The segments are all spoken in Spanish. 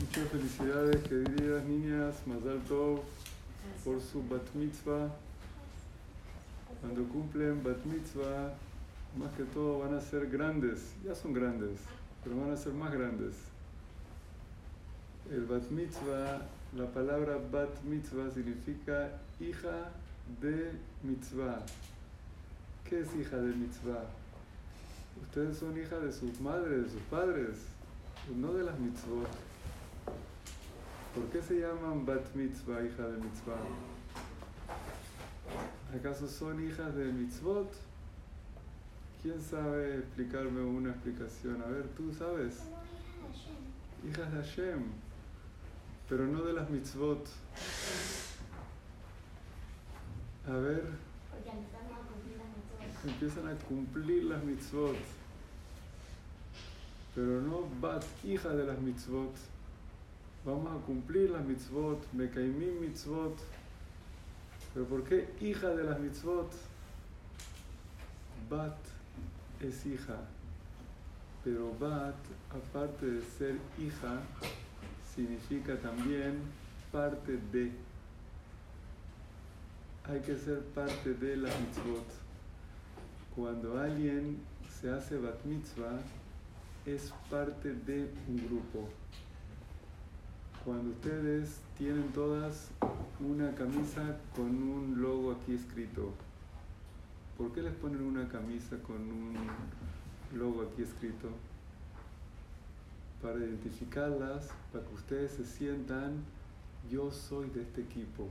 Muchas felicidades, queridas niñas, más alto por su bat mitzvah. Cuando cumplen bat mitzvah, más que todo van a ser grandes, ya son grandes, pero van a ser más grandes. El bat mitzvah, la palabra bat mitzvah significa hija de mitzvah. ¿Qué es hija de mitzvah? Ustedes son hijas de sus madres, de sus padres, no de las mitzvot. ¿Por qué se llaman bat mitzvah, hija de mitzvah? ¿Acaso son hijas de mitzvot? ¿Quién sabe explicarme una explicación? A ver, tú sabes. Hijas de Hashem, pero no de las mitzvot. A ver. Empiezan a cumplir las mitzvot. Pero no bat, hija de las mitzvot. Vamos a cumplir las mitzvot, me caimí mitzvot. Pero ¿por qué hija de las mitzvot? Bat es hija. Pero Bat, aparte de ser hija, significa también parte de. Hay que ser parte de la mitzvot. Cuando alguien se hace bat mitzvah, es parte de un grupo. Cuando ustedes tienen todas una camisa con un logo aquí escrito, ¿por qué les ponen una camisa con un logo aquí escrito? Para identificarlas, para que ustedes se sientan, yo soy de este equipo,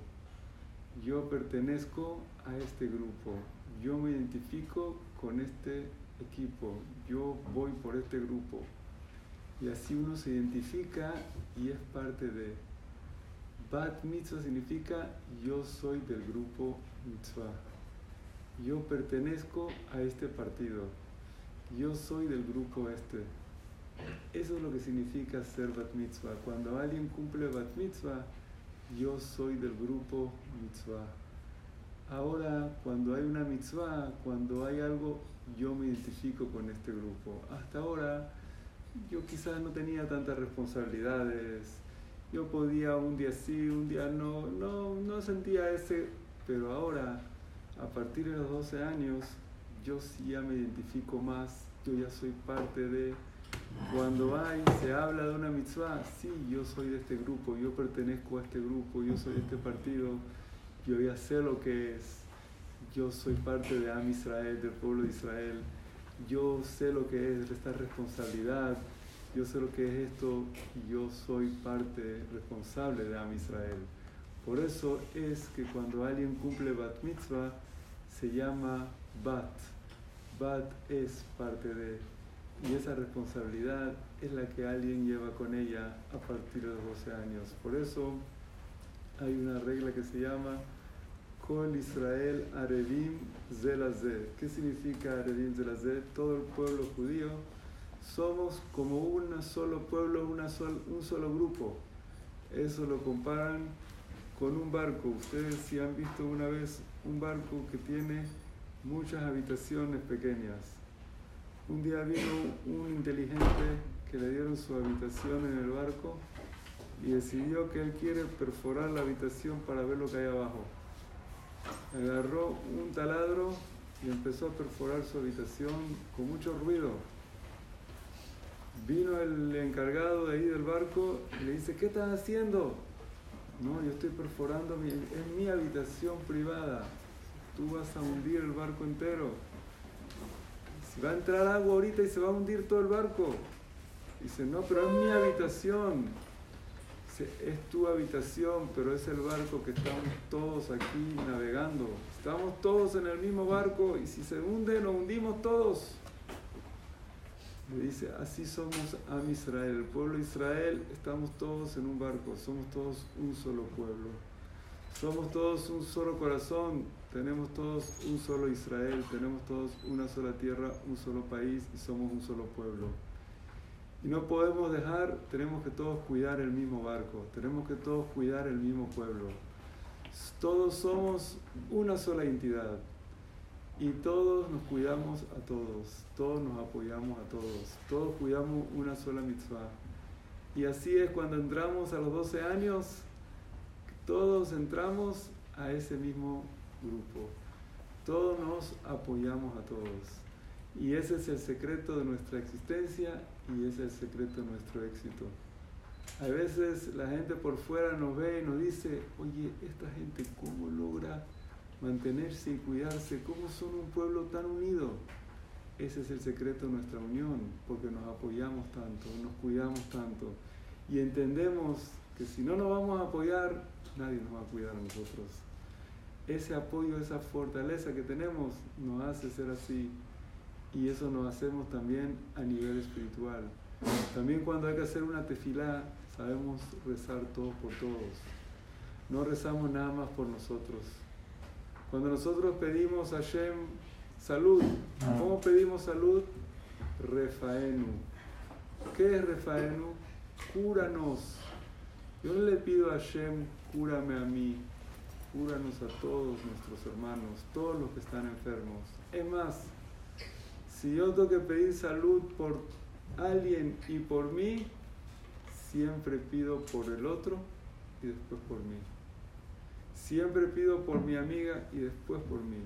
yo pertenezco a este grupo, yo me identifico con este equipo, yo voy por este grupo. Y así uno se identifica y es parte de. Bat mitzvah significa yo soy del grupo mitzvah. Yo pertenezco a este partido. Yo soy del grupo este. Eso es lo que significa ser bat mitzvah. Cuando alguien cumple bat mitzvah, yo soy del grupo mitzvah. Ahora, cuando hay una mitzvah, cuando hay algo, yo me identifico con este grupo. Hasta ahora, yo quizás no tenía tantas responsabilidades. Yo podía un día sí, un día no, no, no sentía ese, pero ahora, a partir de los 12 años, yo sí ya me identifico más, yo ya soy parte de... Cuando hay, se habla de una mitzvah, sí, yo soy de este grupo, yo pertenezco a este grupo, yo soy de este partido, yo ya sé lo que es, yo soy parte de Am Israel, del pueblo de Israel, yo sé lo que es esta responsabilidad, yo sé lo que es esto y yo soy parte responsable de Am Israel. Por eso es que cuando alguien cumple Bat Mitzvah se llama Bat. Bat es parte de. Y esa responsabilidad es la que alguien lleva con ella a partir de los 12 años. Por eso hay una regla que se llama Kol Israel Arevim Zelazé. ¿Qué significa Arevim Zelazé? Todo el pueblo judío somos como un solo pueblo, un solo grupo. Eso lo comparan con un barco. Ustedes si han visto una vez un barco que tiene muchas habitaciones pequeñas. Un día vino un inteligente que le dieron su habitación en el barco y decidió que él quiere perforar la habitación para ver lo que hay abajo. Agarró un taladro y empezó a perforar su habitación con mucho ruido Vino el encargado de ahí del barco y le dice, ¿qué estás haciendo? No, yo estoy perforando, mi, es mi habitación privada. Tú vas a hundir el barco entero. Va a entrar agua ahorita y se va a hundir todo el barco. Dice, no, pero es mi habitación. Es tu habitación, pero es el barco que estamos todos aquí navegando. Estamos todos en el mismo barco y si se hunde, nos hundimos todos. Le dice, así somos Am Israel, el pueblo de Israel, estamos todos en un barco, somos todos un solo pueblo. Somos todos un solo corazón, tenemos todos un solo Israel, tenemos todos una sola tierra, un solo país y somos un solo pueblo. Y no podemos dejar, tenemos que todos cuidar el mismo barco, tenemos que todos cuidar el mismo pueblo. Todos somos una sola entidad. Y todos nos cuidamos a todos, todos nos apoyamos a todos, todos cuidamos una sola mitzvah. Y así es cuando entramos a los 12 años, todos entramos a ese mismo grupo. Todos nos apoyamos a todos. Y ese es el secreto de nuestra existencia y ese es el secreto de nuestro éxito. A veces la gente por fuera nos ve y nos dice, oye, esta gente cómo logra mantenerse y cuidarse, cómo son un pueblo tan unido. Ese es el secreto de nuestra unión, porque nos apoyamos tanto, nos cuidamos tanto y entendemos que si no nos vamos a apoyar, nadie nos va a cuidar a nosotros. Ese apoyo, esa fortaleza que tenemos nos hace ser así y eso nos hacemos también a nivel espiritual. También cuando hay que hacer una tefilá, sabemos rezar todos por todos. No rezamos nada más por nosotros. Cuando nosotros pedimos a Hashem salud, ah. ¿cómo pedimos salud? Refaenu. ¿Qué es Refaenu? Cúranos. Yo no le pido a Hashem, cúrame a mí, cúranos a todos nuestros hermanos, todos los que están enfermos. Es más, si yo tengo que pedir salud por alguien y por mí, siempre pido por el otro y después por mí. Siempre pido por mi amiga y después por mí.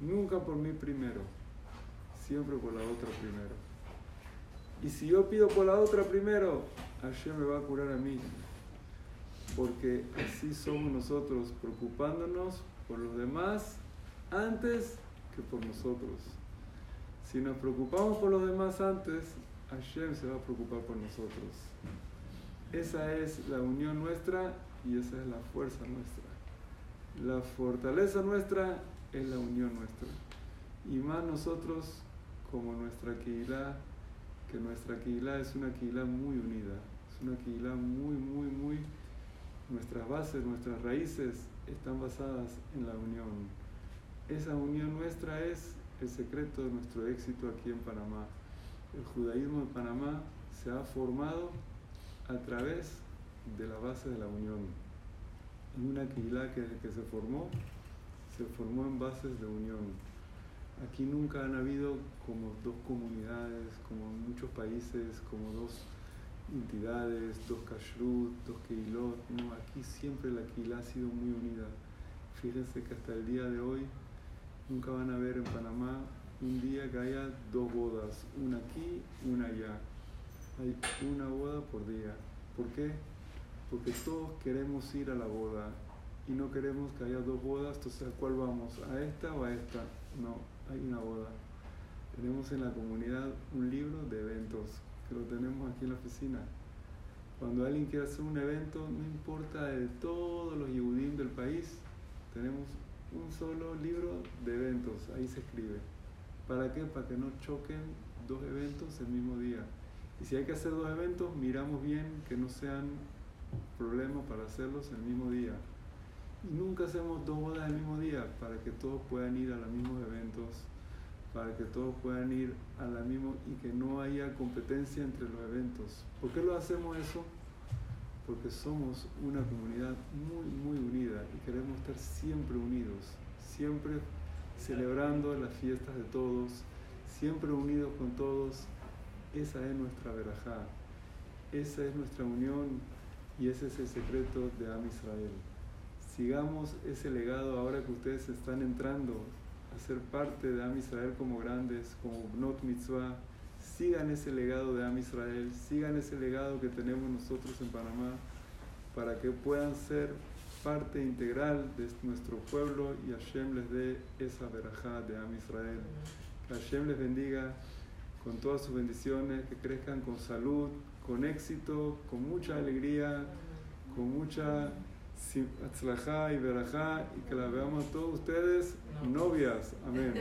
Nunca por mí primero. Siempre por la otra primero. Y si yo pido por la otra primero, Hashem me va a curar a mí. Porque así somos nosotros, preocupándonos por los demás antes que por nosotros. Si nos preocupamos por los demás antes, Hashem se va a preocupar por nosotros. Esa es la unión nuestra y esa es la fuerza nuestra. La fortaleza nuestra es la unión nuestra. Y más nosotros como nuestra Keilah, que nuestra Keilah es una Keilah muy unida, es una Keilah muy, muy, muy... Nuestras bases, nuestras raíces están basadas en la unión. Esa unión nuestra es el secreto de nuestro éxito aquí en Panamá. El judaísmo en Panamá se ha formado a través de la base de la unión. En una quilá que, que se formó, se formó en bases de unión. Aquí nunca han habido como dos comunidades, como en muchos países, como dos entidades, dos kashrut, dos keilot. No, aquí siempre la quilá ha sido muy unida. Fíjense que hasta el día de hoy nunca van a ver en Panamá un día que haya dos bodas, una aquí, una allá. Hay una boda por día. ¿Por qué? Porque todos queremos ir a la boda y no queremos que haya dos bodas, entonces ¿a cuál vamos? ¿A esta o a esta? No, hay una boda. Tenemos en la comunidad un libro de eventos que lo tenemos aquí en la oficina. Cuando alguien quiere hacer un evento, no importa de todos los yudim del país, tenemos un solo libro de eventos, ahí se escribe. ¿Para qué? Para que no choquen dos eventos el mismo día. Y si hay que hacer dos eventos, miramos bien que no sean problemas para hacerlos el mismo día. Y nunca hacemos dos bodas el mismo día para que todos puedan ir a los mismos eventos, para que todos puedan ir a la misma y que no haya competencia entre los eventos. ¿Por qué lo hacemos eso? Porque somos una comunidad muy, muy unida y queremos estar siempre unidos, siempre celebrando las fiestas de todos, siempre unidos con todos esa es nuestra verajá, esa es nuestra unión y ese es el secreto de Am Israel. Sigamos ese legado ahora que ustedes están entrando a ser parte de Am Israel como grandes, como Not Mitzvah. Sigan ese legado de Am Israel, sigan ese legado que tenemos nosotros en Panamá para que puedan ser parte integral de nuestro pueblo y Hashem les dé esa verajá de Am Israel. Que Hashem les bendiga con todas sus bendiciones, que crezcan con salud, con éxito, con mucha alegría, con mucha atzlajá y verajá y que la veamos todos ustedes novias. Amén.